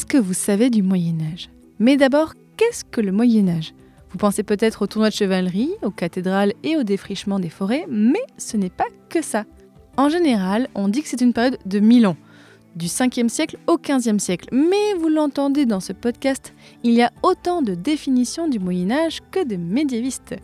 Qu'est-ce que vous savez du Moyen Âge Mais d'abord, qu'est-ce que le Moyen Âge Vous pensez peut-être au tournoi de chevalerie, aux cathédrales et au défrichement des forêts, mais ce n'est pas que ça. En général, on dit que c'est une période de 1000 ans, du 5e siècle au 15e siècle. Mais vous l'entendez dans ce podcast, il y a autant de définitions du Moyen Âge que de médiévistes.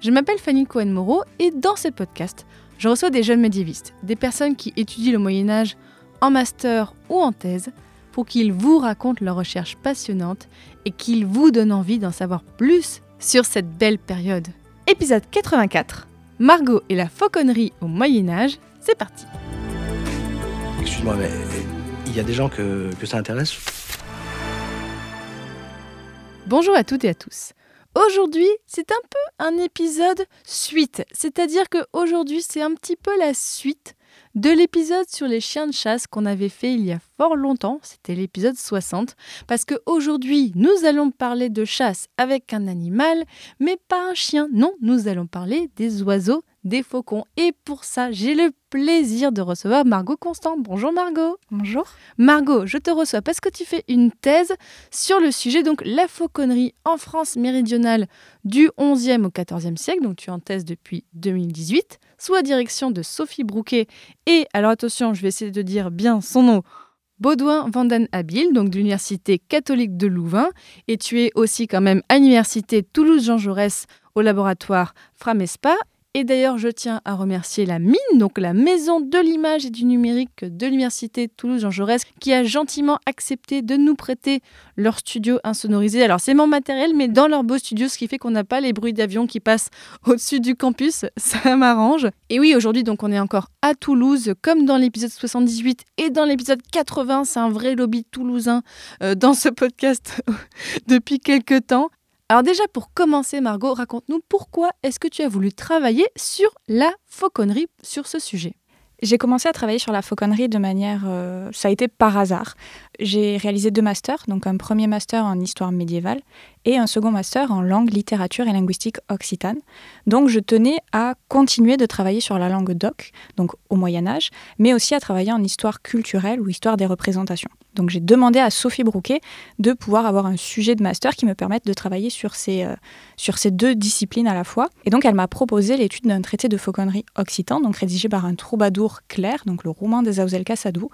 Je m'appelle Fanny Cohen-Moreau et dans ce podcast, je reçois des jeunes médiévistes, des personnes qui étudient le Moyen Âge en master ou en thèse, pour qu'ils vous racontent leurs recherches passionnantes et qu'ils vous donnent envie d'en savoir plus sur cette belle période. Épisode 84 Margot et la fauconnerie au Moyen Âge, c'est parti Excuse-moi, mais il y a des gens que, que ça intéresse Bonjour à toutes et à tous. Aujourd'hui, c'est un peu un épisode suite, c'est-à-dire que aujourd'hui, c'est un petit peu la suite de l'épisode sur les chiens de chasse qu'on avait fait il y a fort longtemps, c'était l'épisode 60, parce qu'aujourd'hui nous allons parler de chasse avec un animal, mais pas un chien, non, nous allons parler des oiseaux, des faucons. Et pour ça, j'ai le plaisir de recevoir Margot Constant. Bonjour Margot. Bonjour. Margot, je te reçois parce que tu fais une thèse sur le sujet, donc la fauconnerie en France méridionale du 11e au 14e siècle, donc tu es en thèse depuis 2018 sous la direction de Sophie Brouquet et, alors attention, je vais essayer de dire bien son nom, Baudouin Vanden Abil, donc de l'Université catholique de Louvain, et tu es aussi quand même à l'Université Toulouse-Jean Jaurès au laboratoire Framespa et d'ailleurs, je tiens à remercier la mine, donc la maison de l'image et du numérique de l'Université Toulouse-Jean Jaurès, qui a gentiment accepté de nous prêter leur studio insonorisé. Alors, c'est mon matériel, mais dans leur beau studio, ce qui fait qu'on n'a pas les bruits d'avion qui passent au-dessus du campus. Ça m'arrange. Et oui, aujourd'hui, donc, on est encore à Toulouse, comme dans l'épisode 78 et dans l'épisode 80. C'est un vrai lobby toulousain euh, dans ce podcast depuis quelques temps. Alors déjà pour commencer Margot, raconte-nous pourquoi est-ce que tu as voulu travailler sur la fauconnerie sur ce sujet j'ai commencé à travailler sur la fauconnerie de manière... Euh, ça a été par hasard. J'ai réalisé deux masters, donc un premier master en histoire médiévale et un second master en langue, littérature et linguistique occitane. Donc je tenais à continuer de travailler sur la langue doc, donc au Moyen Âge, mais aussi à travailler en histoire culturelle ou histoire des représentations. Donc j'ai demandé à Sophie Brouquet de pouvoir avoir un sujet de master qui me permette de travailler sur ces, euh, sur ces deux disciplines à la fois. Et donc elle m'a proposé l'étude d'un traité de fauconnerie occitan, donc rédigé par un troubadour clair, donc le roman des Auzelka Sadou,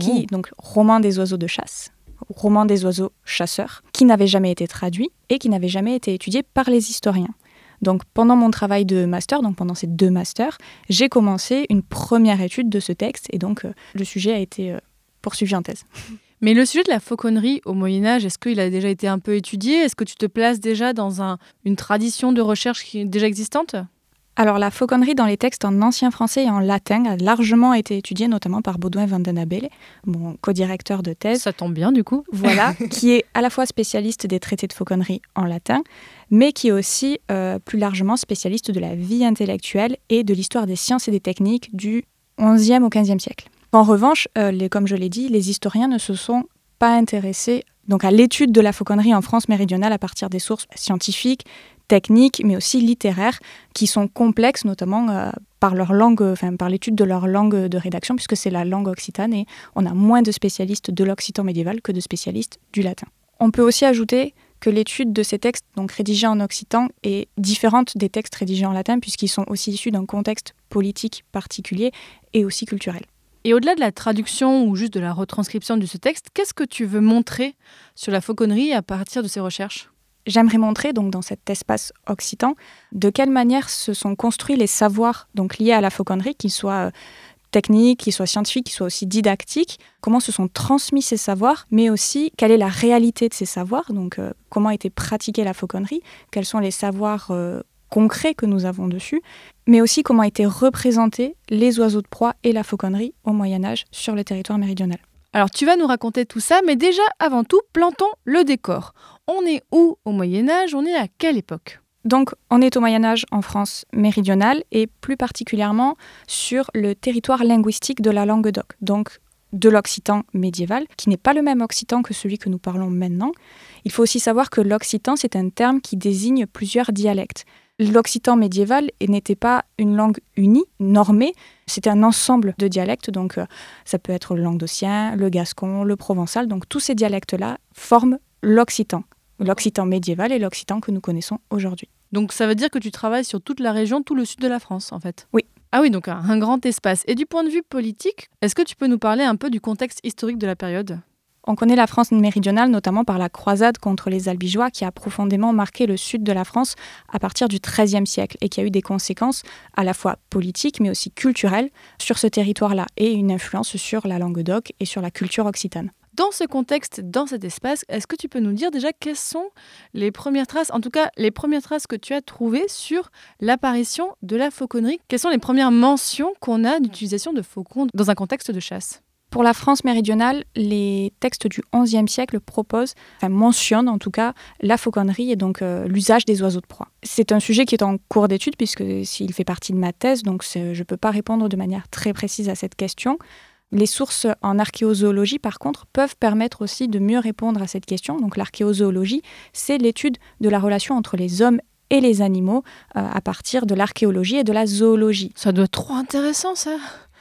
qui, donc roman des oiseaux de chasse, roman des oiseaux chasseurs, qui n'avait jamais été traduit et qui n'avait jamais été étudié par les historiens. Donc pendant mon travail de master, donc pendant ces deux masters, j'ai commencé une première étude de ce texte et donc euh, le sujet a été euh, poursuivi en thèse. Mais le sujet de la fauconnerie au Moyen Âge, est-ce qu'il a déjà été un peu étudié? Est-ce que tu te places déjà dans un, une tradition de recherche qui est déjà existante? Alors la fauconnerie dans les textes en ancien français et en latin a largement été étudiée, notamment par Baudouin van den Abele, mon co-directeur de thèse. Ça tombe bien du coup. Voilà, qui est à la fois spécialiste des traités de fauconnerie en latin, mais qui est aussi euh, plus largement spécialiste de la vie intellectuelle et de l'histoire des sciences et des techniques du XIe au XVe siècle. En revanche, euh, les, comme je l'ai dit, les historiens ne se sont pas intéressés donc à l'étude de la fauconnerie en France méridionale à partir des sources scientifiques, techniques, mais aussi littéraires, qui sont complexes, notamment euh, par leur langue, enfin par l'étude de leur langue de rédaction, puisque c'est la langue occitane et on a moins de spécialistes de l'occitan médiéval que de spécialistes du latin. On peut aussi ajouter que l'étude de ces textes, donc rédigés en occitan, est différente des textes rédigés en latin, puisqu'ils sont aussi issus d'un contexte politique particulier et aussi culturel. Et au-delà de la traduction ou juste de la retranscription de ce texte, qu'est-ce que tu veux montrer sur la fauconnerie à partir de ces recherches? J'aimerais montrer donc dans cet espace occitan de quelle manière se sont construits les savoirs donc liés à la fauconnerie, qu'ils soient euh, techniques, qu'ils soient scientifiques, qu'ils soient aussi didactiques, comment se sont transmis ces savoirs, mais aussi quelle est la réalité de ces savoirs, donc euh, comment a été pratiquée la fauconnerie, quels sont les savoirs euh, concrets que nous avons dessus, mais aussi comment étaient représentés les oiseaux de proie et la fauconnerie au Moyen Âge sur le territoire méridional. Alors tu vas nous raconter tout ça, mais déjà avant tout, plantons le décor. On est où au Moyen Âge On est à quelle époque? Donc, on est au Moyen Âge en France méridionale et plus particulièrement sur le territoire linguistique de la Languedoc, donc de l'occitan médiéval, qui n'est pas le même occitan que celui que nous parlons maintenant. Il faut aussi savoir que l'occitan, c'est un terme qui désigne plusieurs dialectes. L'occitan médiéval n'était pas une langue unie, normée, c'était un ensemble de dialectes, donc euh, ça peut être le languedocien, le gascon, le provençal, donc tous ces dialectes-là forment l'occitan, l'occitan médiéval et l'occitan que nous connaissons aujourd'hui. Donc ça veut dire que tu travailles sur toute la région, tout le sud de la France en fait? Oui. Ah oui, donc un grand espace. Et du point de vue politique, est-ce que tu peux nous parler un peu du contexte historique de la période? On connaît la France méridionale notamment par la croisade contre les albigeois qui a profondément marqué le sud de la France à partir du XIIIe siècle et qui a eu des conséquences à la fois politiques mais aussi culturelles sur ce territoire-là et une influence sur la langue d'oc et sur la culture occitane. Dans ce contexte, dans cet espace, est-ce que tu peux nous dire déjà quelles sont les premières traces, en tout cas les premières traces que tu as trouvées sur l'apparition de la fauconnerie? Quelles sont les premières mentions qu'on a d'utilisation de faucons dans un contexte de chasse? Pour la France méridionale, les textes du XIe siècle proposent, enfin mentionnent en tout cas, la fauconnerie et donc euh, l'usage des oiseaux de proie. C'est un sujet qui est en cours d'étude puisque s'il fait partie de ma thèse, donc je ne peux pas répondre de manière très précise à cette question. Les sources en archéozoologie, par contre, peuvent permettre aussi de mieux répondre à cette question. Donc l'archéozoologie, c'est l'étude de la relation entre les hommes et les animaux euh, à partir de l'archéologie et de la zoologie. Ça doit être trop intéressant ça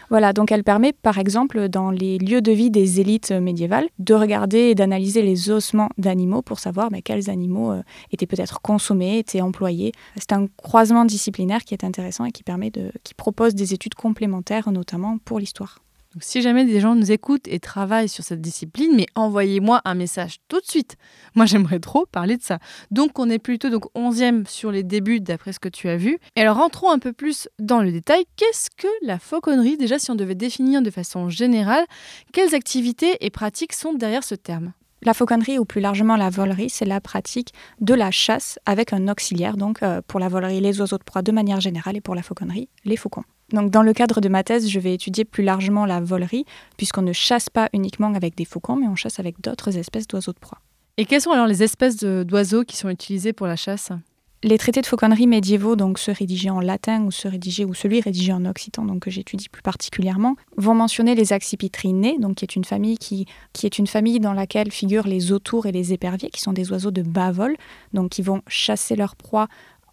voilà, donc elle permet par exemple dans les lieux de vie des élites médiévales de regarder et d'analyser les ossements d'animaux pour savoir mais, quels animaux euh, étaient peut-être consommés, étaient employés. C'est un croisement disciplinaire qui est intéressant et qui permet de, qui propose des études complémentaires notamment pour l'histoire. Si jamais des gens nous écoutent et travaillent sur cette discipline, mais envoyez-moi un message tout de suite. Moi, j'aimerais trop parler de ça. Donc, on est plutôt donc 11e sur les débuts d'après ce que tu as vu. Et alors, rentrons un peu plus dans le détail. Qu'est-ce que la fauconnerie Déjà, si on devait définir de façon générale, quelles activités et pratiques sont derrière ce terme? La fauconnerie ou plus largement la volerie, c'est la pratique de la chasse avec un auxiliaire, donc euh, pour la volerie les oiseaux de proie de manière générale et pour la fauconnerie les faucons. Donc, dans le cadre de ma thèse, je vais étudier plus largement la volerie, puisqu'on ne chasse pas uniquement avec des faucons, mais on chasse avec d'autres espèces d'oiseaux de proie. Et quelles sont alors les espèces d'oiseaux qui sont utilisées pour la chasse? Les traités de fauconnerie médiévaux, donc ceux rédigés en latin ou ceux rédigés ou celui rédigé en occitan, donc que j'étudie plus particulièrement, vont mentionner les accipitrinés, donc qui est une famille qui, est dans laquelle figurent les autours et les éperviers, qui sont des oiseaux de bas vol, donc qui vont chasser leur proie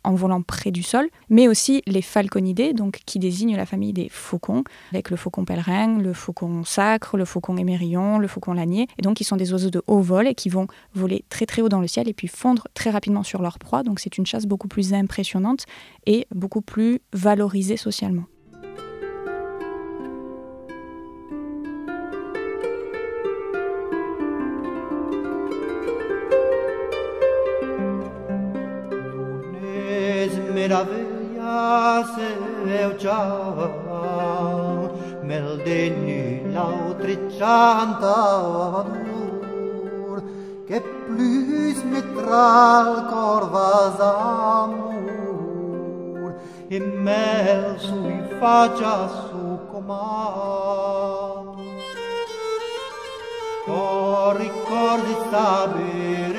en volant près du sol, mais aussi les falconidés, donc qui désignent la famille des faucons, avec le faucon pèlerin, le faucon sacre, le faucon émerillon, le faucon lanier, et donc qui sont des oiseaux de haut vol et qui vont voler très très haut dans le ciel et puis fondre très rapidement sur leur proie. Donc c'est une chasse beaucoup plus impressionnante et beaucoup plus valorisée socialement. meraviglia se eu ciao mel de nu l'autre chantadur che plus mitral corvas amor e mel sui faccia su comar Cor ricordi sabes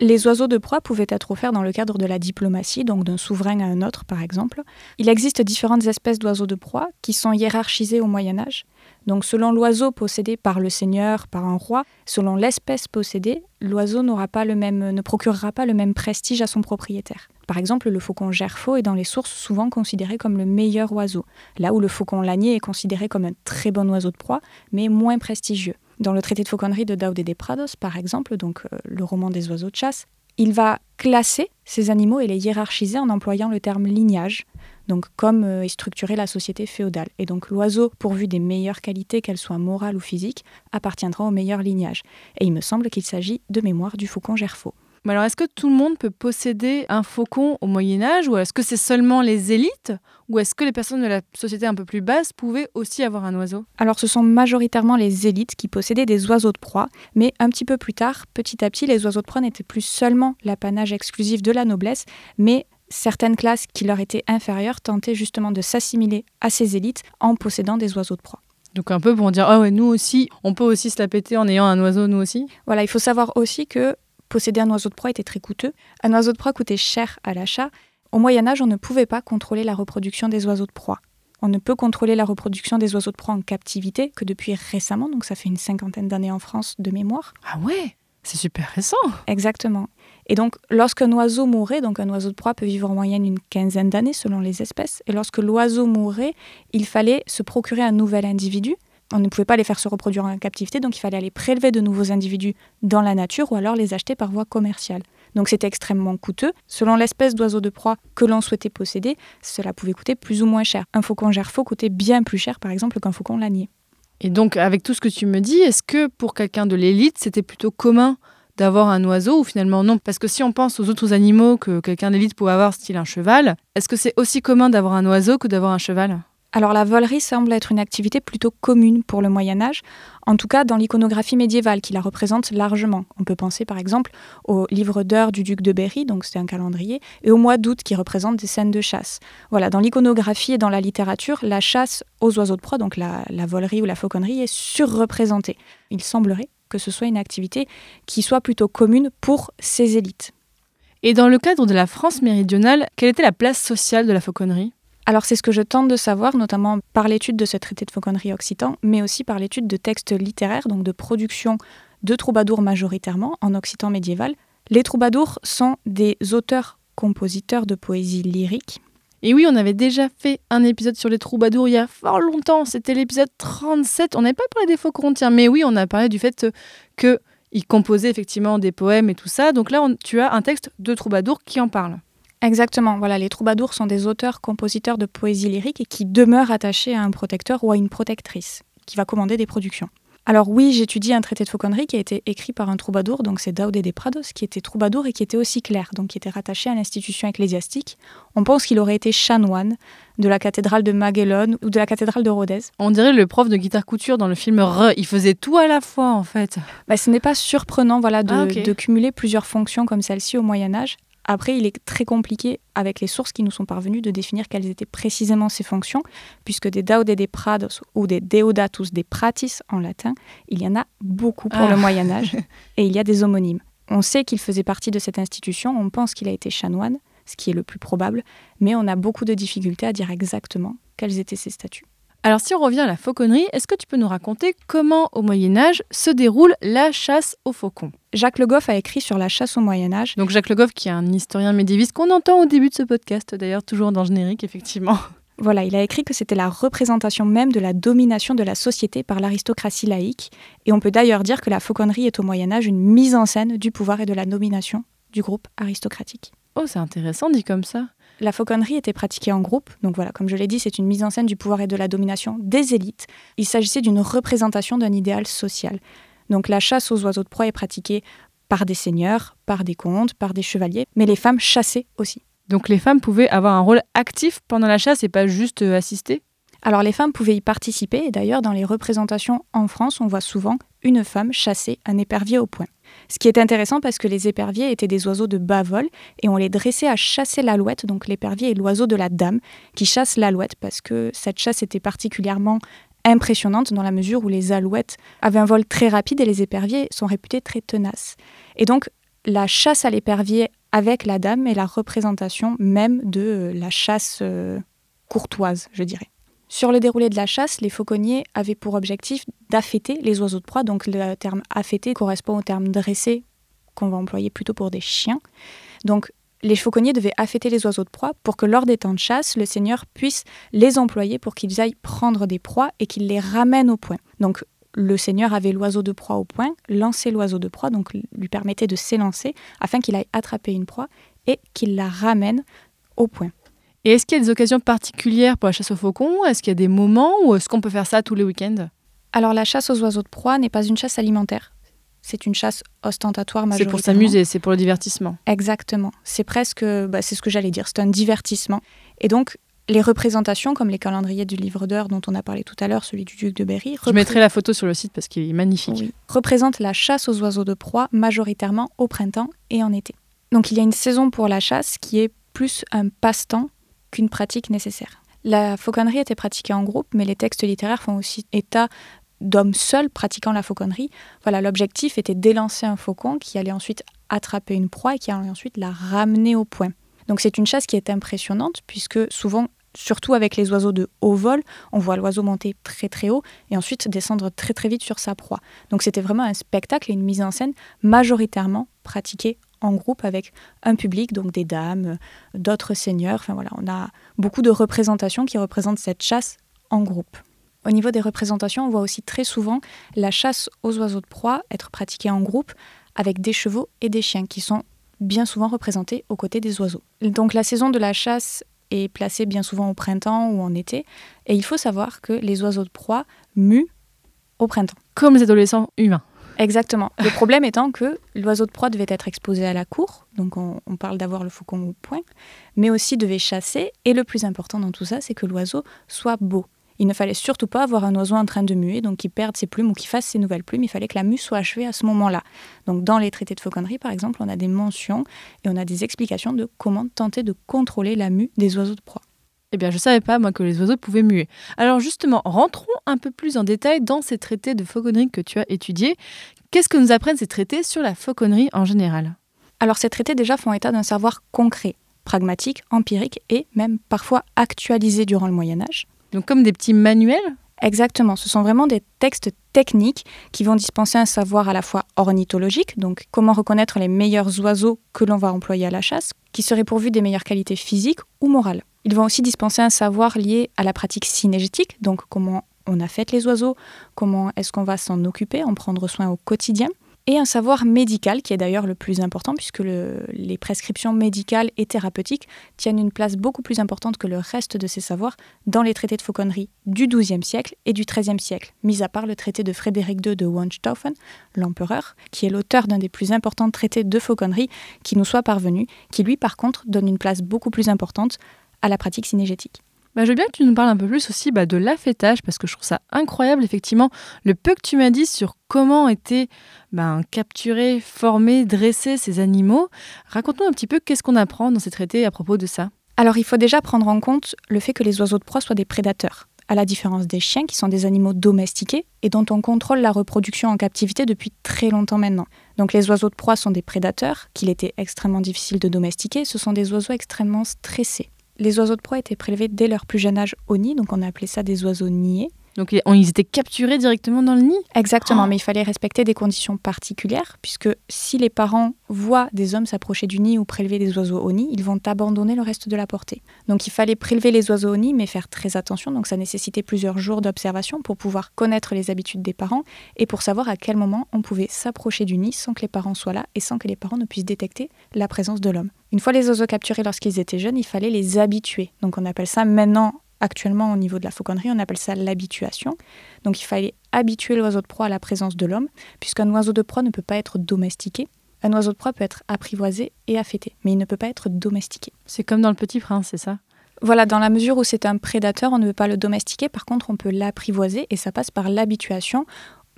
Les oiseaux de proie pouvaient être offerts dans le cadre de la diplomatie, donc d'un souverain à un autre par exemple. Il existe différentes espèces d'oiseaux de proie qui sont hiérarchisées au Moyen Âge. Donc selon l'oiseau possédé par le seigneur, par un roi, selon l'espèce possédée, l'oiseau n'aura pas le même, ne procurera pas le même prestige à son propriétaire. Par exemple, le faucon gerfaut est dans les sources souvent considéré comme le meilleur oiseau, là où le faucon lanier est considéré comme un très bon oiseau de proie, mais moins prestigieux. Dans le traité de fauconnerie de Daude de Prados, par exemple, donc euh, le roman des oiseaux de chasse, il va classer ces animaux et les hiérarchiser en employant le terme lignage, donc comme euh, est structurée la société féodale. Et donc l'oiseau, pourvu des meilleures qualités, qu'elles soient morales ou physiques, appartiendra au meilleur lignage. Et il me semble qu'il s'agit de mémoire du faucon gerfaut. Mais alors, est-ce que tout le monde peut posséder un faucon au Moyen Âge ou est-ce que c'est seulement les élites ou est-ce que les personnes de la société un peu plus basse pouvaient aussi avoir un oiseau? Alors ce sont majoritairement les élites qui possédaient des oiseaux de proie, mais un petit peu plus tard, petit à petit, les oiseaux de proie n'étaient plus seulement l'apanage exclusif de la noblesse, mais certaines classes qui leur étaient inférieures tentaient justement de s'assimiler à ces élites en possédant des oiseaux de proie. Donc un peu pour dire, ah ouais, nous aussi, on peut aussi se la péter en ayant un oiseau, nous aussi? Voilà, il faut savoir aussi que posséder un oiseau de proie était très coûteux. Un oiseau de proie coûtait cher à l'achat. Au Moyen Âge, on ne pouvait pas contrôler la reproduction des oiseaux de proie. On ne peut contrôler la reproduction des oiseaux de proie en captivité que depuis récemment, donc ça fait une cinquantaine d'années en France de mémoire. Ah ouais C'est super récent Exactement. Et donc, lorsqu'un oiseau mourait, donc un oiseau de proie peut vivre en moyenne une quinzaine d'années selon les espèces, et lorsque l'oiseau mourait, il fallait se procurer un nouvel individu. On ne pouvait pas les faire se reproduire en captivité, donc il fallait aller prélever de nouveaux individus dans la nature ou alors les acheter par voie commerciale. Donc c'était extrêmement coûteux. Selon l'espèce d'oiseau de proie que l'on souhaitait posséder, cela pouvait coûter plus ou moins cher. Un faucon gerfaut coûtait bien plus cher, par exemple, qu'un faucon lanier. Et donc, avec tout ce que tu me dis, est-ce que pour quelqu'un de l'élite, c'était plutôt commun d'avoir un oiseau ou finalement non? Parce que si on pense aux autres animaux que quelqu'un d'élite pouvait avoir, style un cheval, est-ce que c'est aussi commun d'avoir un oiseau que d'avoir un cheval? Alors la volerie semble être une activité plutôt commune pour le Moyen Âge, en tout cas dans l'iconographie médiévale qui la représente largement. On peut penser par exemple au livre d'heures du duc de Berry, donc c'est un calendrier, et au mois d'août qui représente des scènes de chasse. Voilà, dans l'iconographie et dans la littérature, la chasse aux oiseaux de proie, donc la, la volerie ou la fauconnerie, est surreprésentée. Il semblerait que ce soit une activité qui soit plutôt commune pour ces élites. Et dans le cadre de la France méridionale, quelle était la place sociale de la fauconnerie? Alors c'est ce que je tente de savoir, notamment par l'étude de ce traité de fauconnerie occitan, mais aussi par l'étude de textes littéraires, donc de production de troubadours majoritairement en occitan médiéval. Les troubadours sont des auteurs-compositeurs de poésie lyrique. Et oui, on avait déjà fait un épisode sur les troubadours il y a fort longtemps, c'était l'épisode 37. On n'avait pas parlé des faucons, tiens, mais oui, on a parlé du fait qu'ils composaient effectivement des poèmes et tout ça. Donc là, tu as un texte de troubadour qui en parle. Exactement. Voilà, les troubadours sont des auteurs, compositeurs de poésie lyrique et qui demeurent attachés à un protecteur ou à une protectrice qui va commander des productions. Alors oui, j'étudie un traité de fauconnerie qui a été écrit par un troubadour, donc c'est Daude de Prados, qui était troubadour et qui était aussi clerc, donc qui était rattaché à l'institution ecclésiastique. On pense qu'il aurait été chanoine de la cathédrale de Maguelone ou de la cathédrale de Rodez. On dirait le prof de guitare couture dans le film Re, il faisait tout à la fois en fait. Bah, ce n'est pas surprenant voilà, de, Ah, de cumuler plusieurs fonctions comme celle-ci au Moyen Âge. Après, il est très compliqué avec les sources qui nous sont parvenues de définir quelles étaient précisément ces fonctions, puisque des Daude de Prados ou des Deodatus de Pratis en latin, il y en a beaucoup pour Ah. le Moyen Âge, et il y a des homonymes. On sait qu'il faisait partie de cette institution, on pense qu'il a été chanoine, ce qui est le plus probable, mais on a beaucoup de difficultés à dire exactement quels étaient ses statuts. Alors si on revient à la fauconnerie, est-ce que tu peux nous raconter comment au Moyen Âge se déroule la chasse aux faucons? Jacques Le Goff a écrit sur la chasse au Moyen Âge. Donc Jacques Le Goff qui est un historien médiéviste qu'on entend au début de ce podcast, d'ailleurs toujours dans le générique effectivement. Voilà, il a écrit que c'était la représentation même de la domination de la société par l'aristocratie laïque, et on peut d'ailleurs dire que la fauconnerie est au Moyen Âge une mise en scène du pouvoir et de la domination du groupe aristocratique. Oh c'est intéressant dit comme ça. La fauconnerie était pratiquée en groupe, donc voilà, comme je l'ai dit, c'est une mise en scène du pouvoir et de la domination des élites. Il s'agissait d'une représentation d'un idéal social. Donc la chasse aux oiseaux de proie est pratiquée par des seigneurs, par des comtes, par des chevaliers, mais les femmes chassaient aussi. Donc les femmes pouvaient avoir un rôle actif pendant la chasse et pas juste euh, assister? Alors les femmes pouvaient y participer, et d'ailleurs dans les représentations en France, on voit souvent une femme chasser un épervier au poing. Ce qui est intéressant parce que les éperviers étaient des oiseaux de bas vol et on les dressait à chasser l'alouette. Donc l'épervier est l'oiseau de la dame qui chasse l'alouette parce que cette chasse était particulièrement impressionnante dans la mesure où les alouettes avaient un vol très rapide et les éperviers sont réputés très tenaces. Et donc la chasse à l'épervier avec la dame est la représentation même de euh, la chasse euh, courtoise, je dirais. Sur le déroulé de la chasse, les fauconniers avaient pour objectif d'affêter les oiseaux de proie. Donc le terme affêter correspond au terme dressé qu'on va employer plutôt pour des chiens. Donc les fauconniers devaient affêter les oiseaux de proie pour que lors des temps de chasse, le seigneur puisse les employer pour qu'ils aillent prendre des proies et qu'ils les ramènent au point. Donc le seigneur avait l'oiseau de proie au point, lançait l'oiseau de proie, donc lui permettait de s'élancer afin qu'il aille attraper une proie et qu'il la ramène au point. Et est-ce qu'il y a des occasions particulières pour la chasse aux faucons? Est-ce qu'il y a des moments ou est-ce qu'on peut faire ça tous les week-ends? Alors la chasse aux oiseaux de proie n'est pas une chasse alimentaire. c'est une chasse ostentatoire C'est majoritairement. pour s'amuser, c'est pour le divertissement. Exactement. C'est presque, bah, c'est ce que j'allais dire, c'est un divertissement. Et donc, les représentations, comme les calendriers du livre d'heures dont on a parlé tout à l'heure, celui du duc de Berry, Je mettrai la photo sur le site parce qu'il est magnifique. oui, représentent la chasse aux oiseaux de proie majoritairement au printemps et en été. Donc, il y a une saison pour la chasse qui est plus un passe-temps qu'une pratique nécessaire. La fauconnerie était pratiquée en groupe, mais les textes littéraires font aussi état d'hommes seuls pratiquant la fauconnerie. Voilà, l'objectif était d'élancer un faucon qui allait ensuite attraper une proie et qui allait ensuite la ramener au point. Donc c'est une chasse qui est impressionnante puisque souvent, surtout avec les oiseaux de haut vol, on voit l'oiseau monter très très haut et ensuite descendre très très vite sur sa proie. Donc c'était vraiment un spectacle et une mise en scène majoritairement pratiquée en groupe avec un public, donc des dames, d'autres seigneurs. On a beaucoup de représentations qui représentent cette chasse en groupe. Au niveau des représentations, on voit aussi très souvent la chasse aux oiseaux de proie être pratiquée en groupe avec des chevaux et des chiens qui sont bien souvent représentés aux côtés des oiseaux. Donc la saison de la chasse est placée bien souvent au printemps ou en été et il faut savoir que les oiseaux de proie muent au printemps. Comme les adolescents humains. Exactement. Le problème étant que l'oiseau de proie devait être exposé à la cour, donc on, parle d'avoir le faucon au point, mais aussi devait chasser, et le plus important dans tout ça, c'est que l'oiseau soit beau. Il ne fallait surtout pas avoir un oiseau en train de muer, donc qui perde ses plumes ou qui fasse ses nouvelles plumes. Il fallait que la mue soit achevée à ce moment-là. Donc dans les traités de fauconnerie, par exemple, on a des mentions et on a des explications de comment tenter de contrôler la mue des oiseaux de proie. Eh bien, je savais pas, moi, que les oiseaux pouvaient muer. Alors, justement, rentrons un peu plus en détail dans ces traités de fauconnerie que tu as étudiés. Qu'est-ce que nous apprennent ces traités sur la fauconnerie en général? Alors ces traités déjà font état d'un savoir concret, pragmatique, empirique et même parfois actualisé durant le Moyen Âge. Donc, comme des petits manuels? Exactement, ce sont vraiment des textes techniques qui vont dispenser un savoir à la fois ornithologique, donc comment reconnaître les meilleurs oiseaux que l'on va employer à la chasse, qui seraient pourvus des meilleures qualités physiques ou morales. Ils vont aussi dispenser un savoir lié à la pratique synégétique, donc comment on affecte les oiseaux, comment est-ce qu'on va s'en occuper, en prendre soin au quotidien, et un savoir médical qui est d'ailleurs le plus important puisque le- les prescriptions médicales et thérapeutiques tiennent une place beaucoup plus importante que le reste de ces savoirs dans les traités de fauconnerie du XIIe siècle et du XIIIe siècle, mis à part le traité de Frédéric II de Hohenstaufen, l'empereur, qui est l'auteur d'un des plus importants traités de fauconnerie qui nous soit parvenu, qui lui par contre donne une place beaucoup plus importante à la pratique synégétique. Bah, je veux bien que tu nous parles un peu plus aussi bah, de l'affêtage, parce que je trouve ça incroyable, effectivement, le peu que tu m'as dit sur comment étaient ben, capturés, formés, dressés ces animaux. Raconte-nous un petit peu qu'est-ce qu'on apprend dans ces traités à propos de ça. Alors il faut déjà prendre en compte le fait que les oiseaux de proie soient des prédateurs, à la différence des chiens qui sont des animaux domestiqués et dont on contrôle la reproduction en captivité depuis très longtemps maintenant. Donc les oiseaux de proie sont des prédateurs qu'il était extrêmement difficile de domestiquer, ce sont des oiseaux extrêmement stressés. Les oiseaux de proie étaient prélevés dès leur plus jeune âge au nid, donc on a appelé ça des oiseaux niais. Donc ils- étaient capturés directement dans le nid Exactement, Oh. mais il fallait respecter des conditions particulières, puisque si les parents voient des hommes s'approcher du nid ou prélever des oiseaux au nid, ils vont abandonner le reste de la portée. Donc il fallait prélever les oiseaux au nid, mais faire très attention, donc ça nécessitait plusieurs jours d'observation pour pouvoir connaître les habitudes des parents et pour savoir à quel moment on pouvait s'approcher du nid sans que les parents soient là et sans que les parents ne puissent détecter la présence de l'homme. Une fois les oiseaux capturés lorsqu'ils étaient jeunes, il fallait les habituer. Donc on appelle ça maintenant Actuellement, au niveau de la fauconnerie, on appelle ça l'habituation. Donc il fallait habituer l'oiseau de proie à la présence de l'homme, puisqu'un oiseau de proie ne peut pas être domestiqué. Un oiseau de proie peut être apprivoisé et affêté, mais il ne peut pas être domestiqué. C'est comme dans Le Petit Prince, c'est ça? Voilà, dans la mesure où c'est un prédateur, on ne peut pas le domestiquer, par contre on peut l'apprivoiser, et ça passe par l'habituation,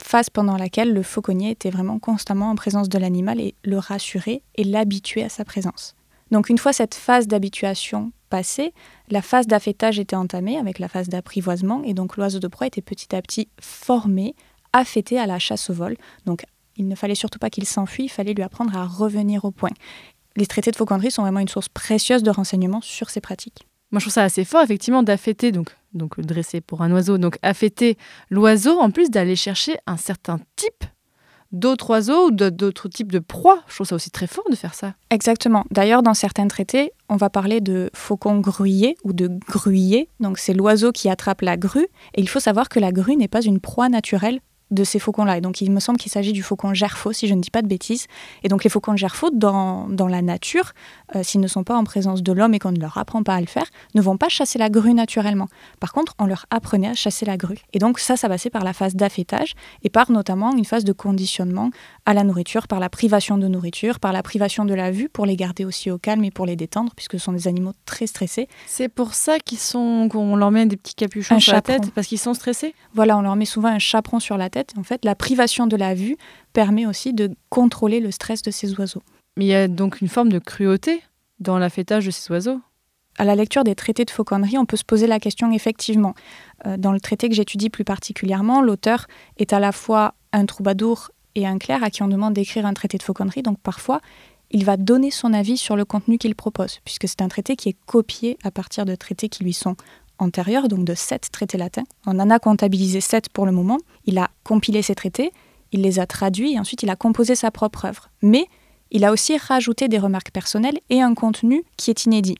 phase pendant laquelle le fauconnier était vraiment constamment en présence de l'animal et le rassurer et l'habituer à sa présence. Donc une fois cette phase d'habituation passée, la phase d'affêtage était entamée avec la phase d'apprivoisement et donc l'oiseau de proie était petit à petit formé, affêté à la chasse au vol. Donc il ne fallait surtout pas qu'il s'enfuit, il fallait lui apprendre à revenir au point. Les traités de fauconnerie sont vraiment une source précieuse de renseignements sur ces pratiques. Moi, je trouve ça assez fort, effectivement, d'affêter, donc, donc dresser pour un oiseau, donc affêter l'oiseau, en plus d'aller chercher un certain type d'autres oiseaux ou d'autres types de proies. Je trouve ça aussi très fort de faire ça. Exactement. D'ailleurs, dans certains traités, on va parler de faucon gruyer ou de gruyer. Donc, c'est l'oiseau qui attrape la grue. Et il faut savoir que la grue n'est pas une proie naturelle de ces faucons-là. Et donc, il me semble qu'il s'agit du faucon gerfaux, si je ne dis pas de bêtises. Et donc, les faucons gerfaux, dans, dans la nature, euh, s'ils ne sont pas en présence de l'homme et qu'on ne leur apprend pas à le faire, ne vont pas chasser la grue naturellement. Par contre, on leur apprenait à chasser la grue. Et donc, ça, ça passait par la phase d'affêtage et par notamment une phase de conditionnement à la nourriture, par la privation de nourriture, par la privation de la vue pour les garder aussi au calme et pour les détendre, puisque ce sont des animaux très stressés. C'est pour ça qu'ils sont qu'on leur met des petits capuchons Un sur la tête parce qu'ils sont stressés? Voilà, on leur met souvent un chaperon sur la tête. En fait, la privation de la vue permet aussi de contrôler le stress de ces oiseaux. Mais il y a donc une forme de cruauté dans l'affêtage de ces oiseaux. À la lecture des traités de fauconnerie, on peut se poser la question effectivement. Euh, dans le traité que j'étudie plus particulièrement, l'auteur est à la fois un troubadour et un clerc à qui on demande d'écrire un traité de fauconnerie. Donc parfois, il va donner son avis sur le contenu qu'il propose, puisque c'est un traité qui est copié à partir de traités qui lui sont antérieurs, donc de sept traités latins. On en a comptabilisé sept pour le moment. Il a compilé ces traités, il les a traduits et ensuite il a composé sa propre œuvre. Mais il a aussi rajouté des remarques personnelles et un contenu qui est inédit.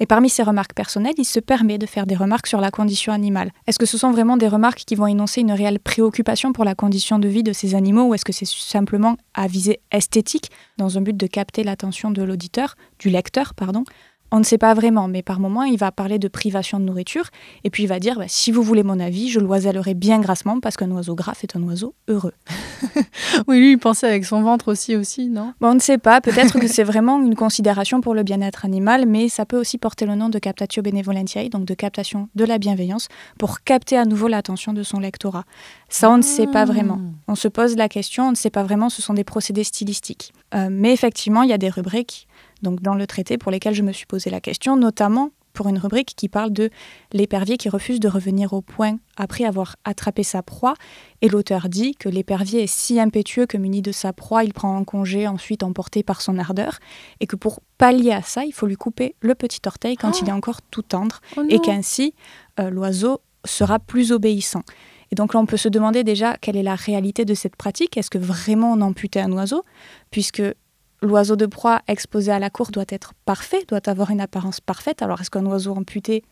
Et parmi ces remarques personnelles, il se permet de faire des remarques sur la condition animale. Est-ce que ce sont vraiment des remarques qui vont énoncer une réelle préoccupation pour la condition de vie de ces animaux ou est-ce que c'est simplement à visée esthétique dans un but de capter l'attention de l'auditeur, du lecteur, pardon on ne sait pas vraiment, mais par moment, il va parler de privation de nourriture, et puis il va dire, bah, si vous voulez mon avis, je l'oisellerai bien grassement, parce qu'un oiseau gras est un oiseau heureux. Oui, lui, il pensait avec son ventre aussi, aussi, non? Bon, on ne sait pas, peut-être que c'est vraiment une considération pour le bien-être animal, mais ça peut aussi porter le nom de captatio benevolentiae, donc de captation de la bienveillance, pour capter à nouveau l'attention de son lectorat. Ça, on ne sait pas vraiment. On se pose la question, on ne sait pas vraiment, ce sont des procédés stylistiques. Euh, mais effectivement, il y a des rubriques donc dans le traité pour lesquelles je me suis posé la question, notamment pour une rubrique qui parle de l'épervier qui refuse de revenir au point après avoir attrapé sa proie. Et l'auteur dit que l'épervier est si impétueux que muni de sa proie, il prend un congé ensuite emporté par son ardeur, et que pour pallier à ça, il faut lui couper le petit orteil quand Oh. il est encore tout tendre, Oh et qu'ainsi euh, l'oiseau sera plus obéissant. Et donc là, on peut se demander déjà quelle est la réalité de cette pratique. Est-ce que vraiment on amputait un oiseau? Puisque l'oiseau de proie exposé à la cour doit être parfait, doit avoir une apparence parfaite. Alors est-ce qu'un oiseau amputé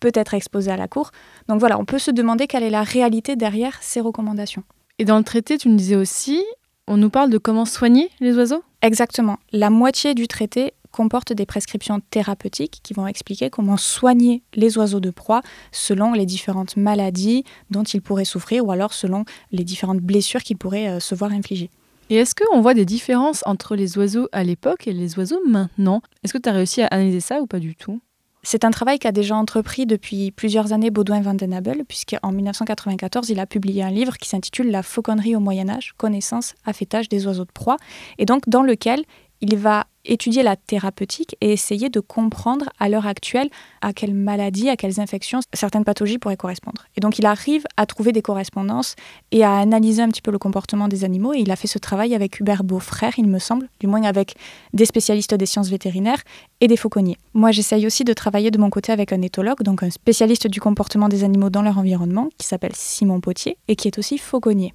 peut être exposé à la cour? Donc voilà, on peut se demander quelle est la réalité derrière ces recommandations. Et dans le traité, tu me disais aussi, on nous parle de comment soigner les oiseaux? Exactement. La moitié du traité comporte des prescriptions thérapeutiques qui vont expliquer comment soigner les oiseaux de proie selon les différentes maladies dont ils pourraient souffrir ou alors selon les différentes blessures qu'ils pourraient euh, se voir infliger. Et est-ce qu'on voit des différences entre les oiseaux à l'époque et les oiseaux maintenant? Est-ce que tu as réussi à analyser ça ou pas du tout? C'est un travail qu'a déjà entrepris depuis plusieurs années Baudouin van den Abel, puisqu'en 1994, il a publié un livre qui s'intitule La fauconnerie au Moyen Âge, connaissance, affêtage des oiseaux de proie, et donc dans lequel il va étudier la thérapeutique et essayer de comprendre à l'heure actuelle à quelles maladies, à quelles infections certaines pathologies pourraient correspondre. Et donc il arrive à trouver des correspondances et à analyser un petit peu le comportement des animaux. Et il a fait ce travail avec Hubert Beaufrère, il me semble, du moins avec des spécialistes des sciences vétérinaires et des fauconniers. Moi, j'essaye aussi de travailler de mon côté avec un éthologue, donc un spécialiste du comportement des animaux dans leur environnement, qui s'appelle Simon Potier et qui est aussi fauconnier.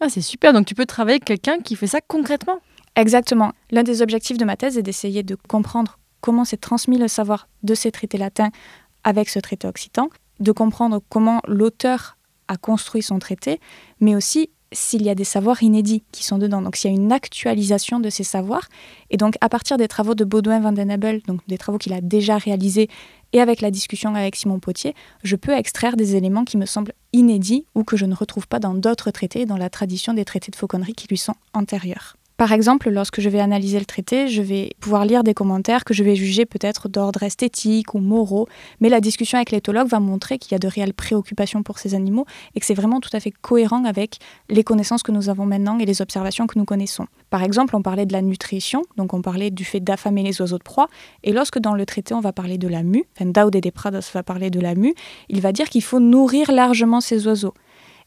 Ah, c'est super, donc tu peux travailler avec quelqu'un qui fait ça concrètement? Exactement. L'un des objectifs de ma thèse est d'essayer de comprendre comment s'est transmis le savoir de ces traités latins avec ce traité occitan, de comprendre comment l'auteur a construit son traité, mais aussi s'il y a des savoirs inédits qui sont dedans. Donc s'il y a une actualisation de ces savoirs. Et donc à partir des travaux de Baudouin van den Abel, donc des travaux qu'il a déjà réalisés, et avec la discussion avec Simon Potier, je peux extraire des éléments qui me semblent inédits ou que je ne retrouve pas dans d'autres traités, dans la tradition des traités de fauconnerie qui lui sont antérieurs. Par exemple, lorsque je vais analyser le traité, je vais pouvoir lire des commentaires que je vais juger peut-être d'ordre esthétique ou moraux, mais la discussion avec l'éthologue va montrer qu'il y a de réelles préoccupations pour ces animaux et que c'est vraiment tout à fait cohérent avec les connaissances que nous avons maintenant et les observations que nous connaissons. Par exemple, on parlait de la nutrition, donc on parlait du fait d'affamer les oiseaux de proie, et lorsque dans le traité on va parler de la mue, enfin Daude de Prados va parler de la mue, il va dire qu'il faut nourrir largement ces oiseaux.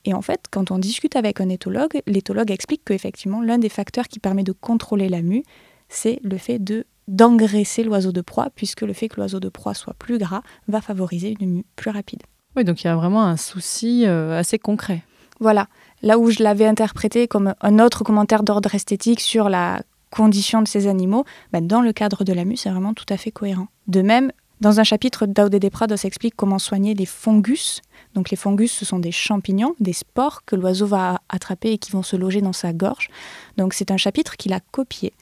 Et en fait, quand on discute avec un éthologue, l'éthologue explique qu'effectivement, l'un des facteurs qui permet de contrôler la mue, c'est le fait de d'engraisser l'oiseau de proie, puisque le fait que l'oiseau de proie soit plus gras va favoriser une mue plus rapide. Oui, donc il y a vraiment un souci euh, assez concret. Voilà, là où je l'avais interprété comme un autre commentaire d'ordre esthétique sur la condition de ces animaux, bah, dans le cadre de la mue, c'est vraiment tout à fait cohérent. De même, Dans un chapitre, Daude de Prados explique comment soigner les fungus. Donc les fungus, ce sont des champignons, des spores que l'oiseau va attraper et qui vont se loger dans sa gorge. Donc c'est un chapitre qu'il a copié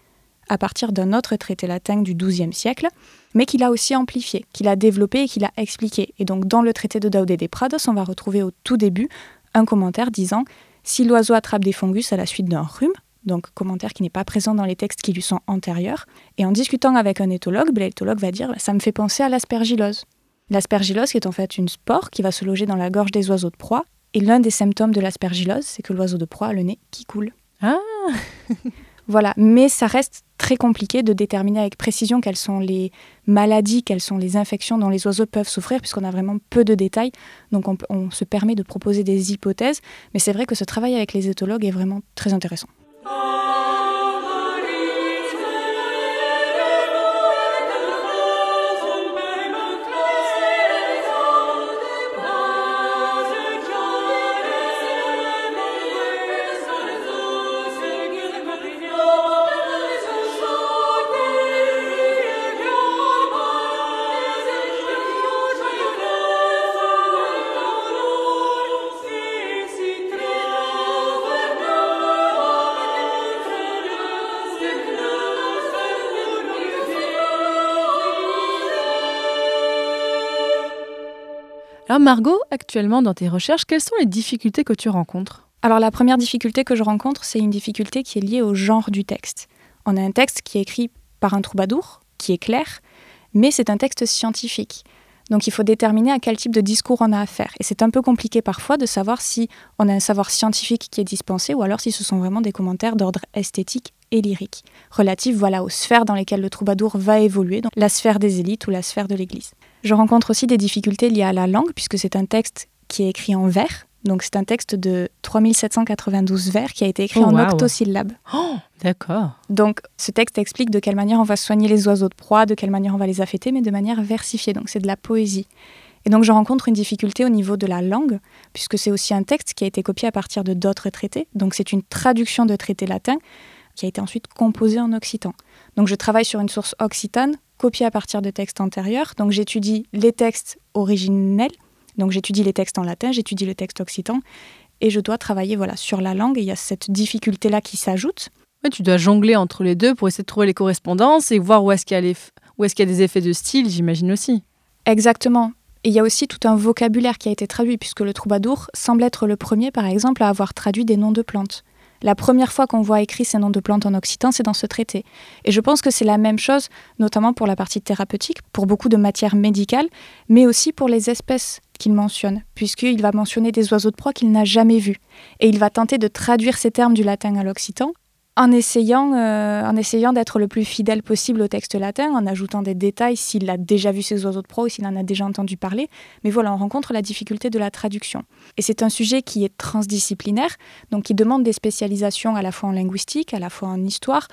à partir d'un autre traité latin du XIIe siècle, mais qu'il a aussi amplifié, qu'il a développé et qu'il a expliqué. Et donc dans le traité de Daude de Prados, on va retrouver au tout début un commentaire disant si l'oiseau attrape des fungus à la suite d'un rhume, donc commentaire qui n'est pas présent dans les textes qui lui sont antérieurs. Et en discutant avec un éthologue, ben, l'éthologue va dire ça me fait penser à l'aspergillose. L'aspergillose qui est en fait une spore qui va se loger dans la gorge des oiseaux de proie. Et l'un des symptômes de l'aspergillose, c'est que l'oiseau de proie a le nez qui coule. Ah Voilà, mais ça reste très compliqué de déterminer avec précision quelles sont les maladies, quelles sont les infections dont les oiseaux peuvent souffrir, puisqu'on a vraiment peu de détails. Donc on, on se permet de proposer des hypothèses, mais c'est vrai que ce travail avec les éthologues est vraiment très intéressant. Oh. Alors Margot, actuellement dans tes recherches, quelles sont les difficultés que tu rencontres? Alors la première difficulté que je rencontre, c'est une difficulté qui est liée au genre du texte. On a un texte qui est écrit par un troubadour, qui est clair, mais c'est un texte scientifique. Donc il faut déterminer à quel type de discours on a affaire. Et c'est un peu compliqué parfois de savoir si on a un savoir scientifique qui est dispensé ou alors si ce sont vraiment des commentaires d'ordre esthétique et lyrique, relatifs voilà, aux sphères dans lesquelles le troubadour va évoluer, donc la sphère des élites ou la sphère de l'Église. Je rencontre aussi des difficultés liées à la langue, puisque c'est un texte qui est écrit en vers. Donc c'est un texte de 3792 vers qui a été écrit Oh, en wow. octosyllabes. Oh, d'accord. Donc ce texte explique de quelle manière on va soigner les oiseaux de proie, de quelle manière on va les affêter, mais de manière versifiée. Donc c'est de la poésie. Et donc je rencontre une difficulté au niveau de la langue, puisque c'est aussi un texte qui a été copié à partir de d'autres traités. Donc c'est une traduction de traités latins qui a été ensuite composé en occitan. Donc je travaille sur une source occitane, copiée à partir de textes antérieurs. Donc j'étudie les textes originels, donc j'étudie les textes en latin, j'étudie le texte occitan, et je dois travailler voilà, sur la langue, et il y a cette difficulté-là qui s'ajoute. Ouais, tu dois jongler entre les deux pour essayer de trouver les correspondances et voir où est-ce qu'il y a, les f- où est-ce qu'il y a des effets de style, j'imagine aussi. Exactement. Et il y a aussi tout un vocabulaire qui a été traduit, puisque le troubadour semble être le premier, par exemple, à avoir traduit des noms de plantes. La première fois qu'on voit écrit ces noms de plantes en occitan, c'est dans ce traité. Et je pense que c'est la même chose, notamment pour la partie thérapeutique, pour beaucoup de matières médicales, mais aussi pour les espèces qu'il mentionne, puisqu'il va mentionner des oiseaux de proie qu'il n'a jamais vus. Et il va tenter de traduire ces termes du latin à l'occitan en essayant, euh, en essayant d'être le plus fidèle possible au texte latin, en ajoutant des détails s'il a déjà vu ces oiseaux de proie ou s'il en a déjà entendu parler. Mais voilà, on rencontre la difficulté de la traduction. Et c'est un sujet qui est transdisciplinaire, donc qui demande des spécialisations à la fois en linguistique, à la fois en histoire,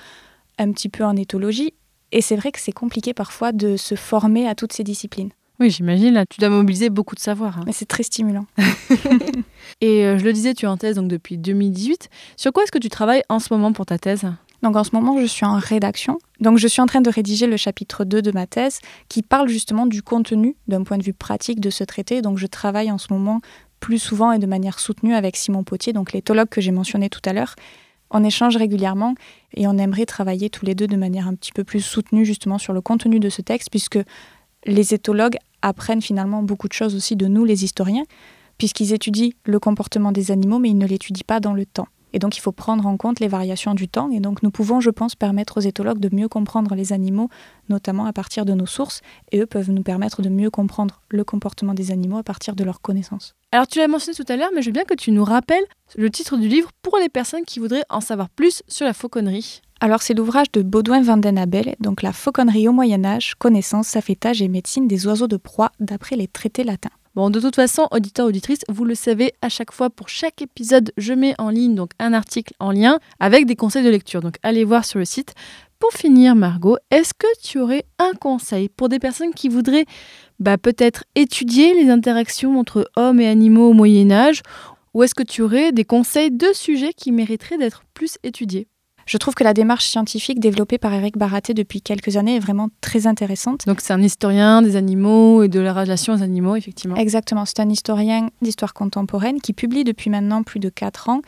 un petit peu en éthologie. Et c'est vrai que c'est compliqué parfois de se former à toutes ces disciplines. Oui, j'imagine, là, tu dois mobiliser beaucoup de savoir. hein. C'est très stimulant. Et euh, je le disais, tu es en thèse donc depuis 2018. Sur quoi est-ce que tu travailles en ce moment pour ta thèse? Donc en ce moment, je suis en rédaction. Donc je suis en train de rédiger le chapitre 2 de ma thèse qui parle justement du contenu d'un point de vue pratique de ce traité. Donc je travaille en ce moment plus souvent et de manière soutenue avec Simon Potier, donc l'éthologue que j'ai mentionné tout à l'heure. On échange régulièrement et on aimerait travailler tous les deux de manière un petit peu plus soutenue justement sur le contenu de ce texte puisque les éthologues apprennent finalement beaucoup de choses aussi de nous, les historiens, puisqu'ils étudient le comportement des animaux, mais ils ne l'étudient pas dans le temps. Et donc il faut prendre en compte les variations du temps. Et donc nous pouvons, je pense, permettre aux éthologues de mieux comprendre les animaux, notamment à partir de nos sources, et eux peuvent nous permettre de mieux comprendre le comportement des animaux à partir de leurs connaissances. Alors tu l'as mentionné tout à l'heure, mais je veux bien que tu nous rappelles le titre du livre pour les personnes qui voudraient en savoir plus sur la fauconnerie. Alors c'est l'ouvrage de Baudouin van den Abel, donc la fauconnerie au Moyen Âge, connaissance, saffetage et médecine des oiseaux de proie d'après les traités latins. Bon, de toute façon, auditeurs, auditrices, vous le savez, à chaque fois, pour chaque épisode, je mets en ligne donc un article en lien avec des conseils de lecture. Donc allez voir sur le site. Pour finir, Margot, est-ce que tu aurais un conseil pour des personnes qui voudraient bah, peut-être étudier les interactions entre hommes et animaux au Moyen Âge Ou est-ce que tu aurais des conseils de sujets qui mériteraient d'être plus étudiés? Je trouve que la démarche scientifique développée par Eric Baraté depuis quelques années est vraiment très intéressante. Donc c'est un historien des animaux et de la relation aux animaux, effectivement. Exactement, c'est un historien d'histoire contemporaine qui publie depuis maintenant plus de 4 ans,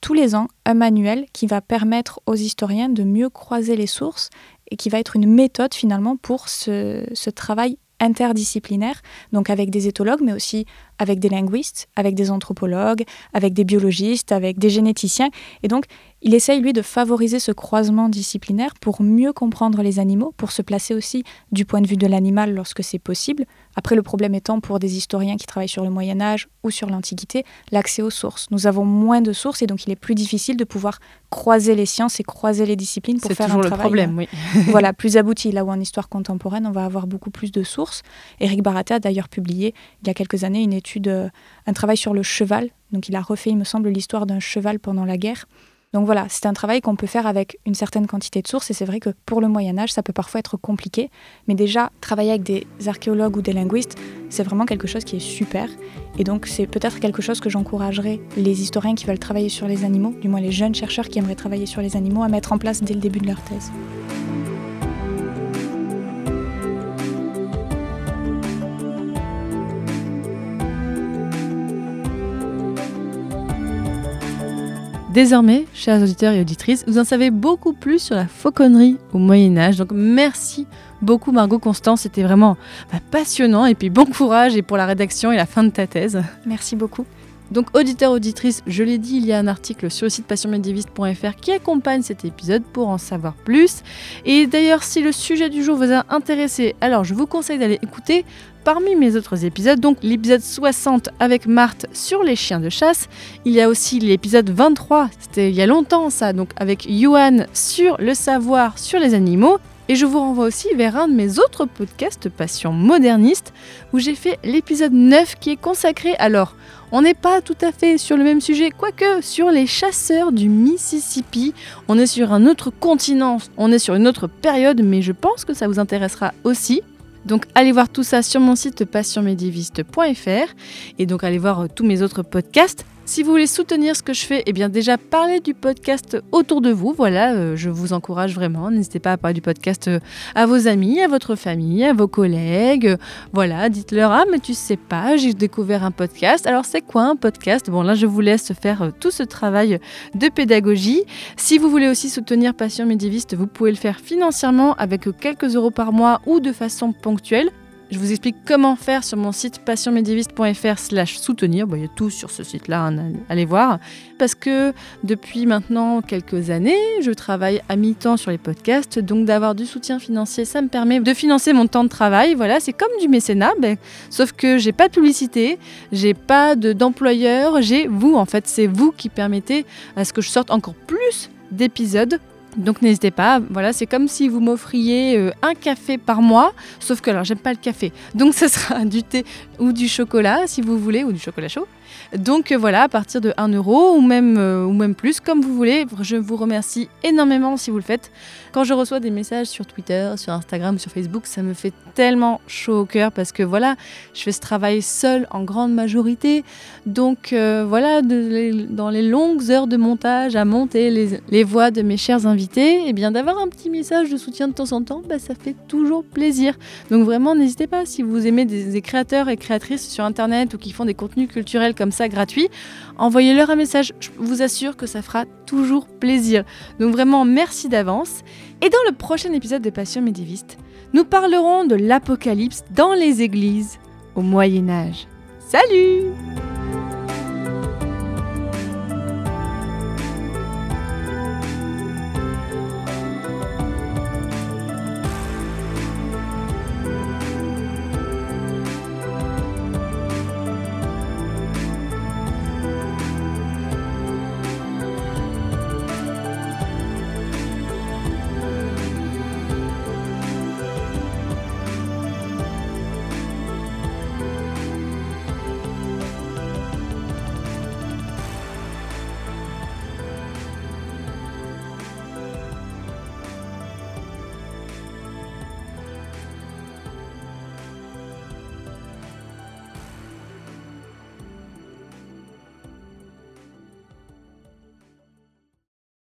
tous les ans, un manuel qui va permettre aux historiens de mieux croiser les sources et qui va être une méthode finalement pour ce, ce travail interdisciplinaire, donc avec des éthologues, mais aussi avec des linguistes, avec des anthropologues, avec des biologistes, avec des généticiens. Et donc, il essaye, lui, de favoriser ce croisement disciplinaire pour mieux comprendre les animaux, pour se placer aussi du point de vue de l'animal lorsque c'est possible. Après, le problème étant, pour des historiens qui travaillent sur le Moyen Âge ou sur l'Antiquité, l'accès aux sources. Nous avons moins de sources et donc il est plus difficile de pouvoir croiser les sciences et croiser les disciplines pour faire un le travail. problème, oui. voilà, plus abouti. Là où en histoire contemporaine, on va avoir beaucoup plus de sources. Éric Baratta a d'ailleurs publié, il y a quelques années, une étude, euh, un travail sur le cheval. Donc il a refait, il me semble, l'histoire d'un cheval pendant la guerre. Donc voilà, c'est un travail qu'on peut faire avec une certaine quantité de sources et c'est vrai que pour le Moyen Âge, ça peut parfois être compliqué, mais déjà travailler avec des archéologues ou des linguistes, c'est vraiment quelque chose qui est super et donc c'est peut-être quelque chose que j'encouragerais les historiens qui veulent travailler sur les animaux, du moins les jeunes chercheurs qui aimeraient travailler sur les animaux, à mettre en place dès le début de leur thèse. Désormais, chers auditeurs et auditrices, vous en savez beaucoup plus sur la fauconnerie au Moyen Âge. Donc merci beaucoup Margot Constant, c'était vraiment bah, passionnant et puis bon courage et pour la rédaction et la fin de ta thèse. Merci beaucoup. Donc auditeurs, auditrices, je l'ai dit, il y a un article sur le site passionmédiéviste.fr qui accompagne cet épisode pour en savoir plus. Et d'ailleurs, si le sujet du jour vous a intéressé, alors je vous conseille d'aller écouter parmi mes autres épisodes, donc l'épisode 60 avec Marthe sur les chiens de chasse. Il y a aussi l'épisode 23, c'était il y a longtemps ça, donc avec Yuan sur le savoir sur les animaux. Et je vous renvoie aussi vers un de mes autres podcasts Passion moderniste où j'ai fait l'épisode 9 qui est consacré alors on n'est pas tout à fait sur le même sujet, quoique sur les chasseurs du Mississippi. On est sur un autre continent, on est sur une autre période, mais je pense que ça vous intéressera aussi. Donc allez voir tout ça sur mon site passionmédiéviste.fr et donc allez voir tous mes autres podcasts. Si vous voulez soutenir ce que je fais, eh bien déjà parlez du podcast autour de vous. Voilà, euh, je vous encourage vraiment. N'hésitez pas à parler du podcast euh, à vos amis, à votre famille, à vos collègues. Voilà, dites-leur ah mais tu sais pas, j'ai découvert un podcast. Alors c'est quoi un podcast? Bon là je vous laisse faire euh, tout ce travail de pédagogie. Si vous voulez aussi soutenir Passion médiéviste, vous pouvez le faire financièrement avec quelques euros par mois ou de façon ponctuelle. Je vous explique comment faire sur mon site passionmédiéviste.fr slash soutenir. il y a tout sur ce site-là, hein, allez voir. Parce que depuis maintenant quelques années, je travaille à mi-temps sur les podcasts. Donc d'avoir du soutien financier, ça me permet de financer mon temps de travail. Voilà, c'est comme du mécénat. Ben, sauf que j'ai pas de publicité, j'ai pas d'employeur, j'ai vous. En fait, c'est vous qui permettez à ce que je sorte encore plus d'épisodes donc n'hésitez pas, voilà, c'est comme si vous m'offriez euh, un café par mois, sauf que alors j'aime pas le café. Donc ce sera du thé ou du chocolat si vous voulez, ou du chocolat chaud. Donc euh, voilà, à partir de 1 euro ou même, euh, ou même plus, comme vous voulez. Je vous remercie énormément si vous le faites. Quand je reçois des messages sur Twitter, sur Instagram, sur Facebook, ça me fait tellement chaud au cœur parce que voilà, je fais ce travail seul en grande majorité. Donc euh, voilà, dans les longues heures de montage à monter les, voix de mes chers invités, et eh bien d'avoir un petit message de soutien de temps en temps, bah, ça fait toujours plaisir. Donc vraiment, n'hésitez pas si vous aimez des, des créateurs et créatrices sur Internet ou qui font des contenus culturels ça gratuit, envoyez-leur un message. Je vous assure que ça fera toujours plaisir. Donc vraiment, merci d'avance. Et dans le prochain épisode de Passion médiéviste, nous parlerons de l'apocalypse dans les églises au Moyen Âge. Salut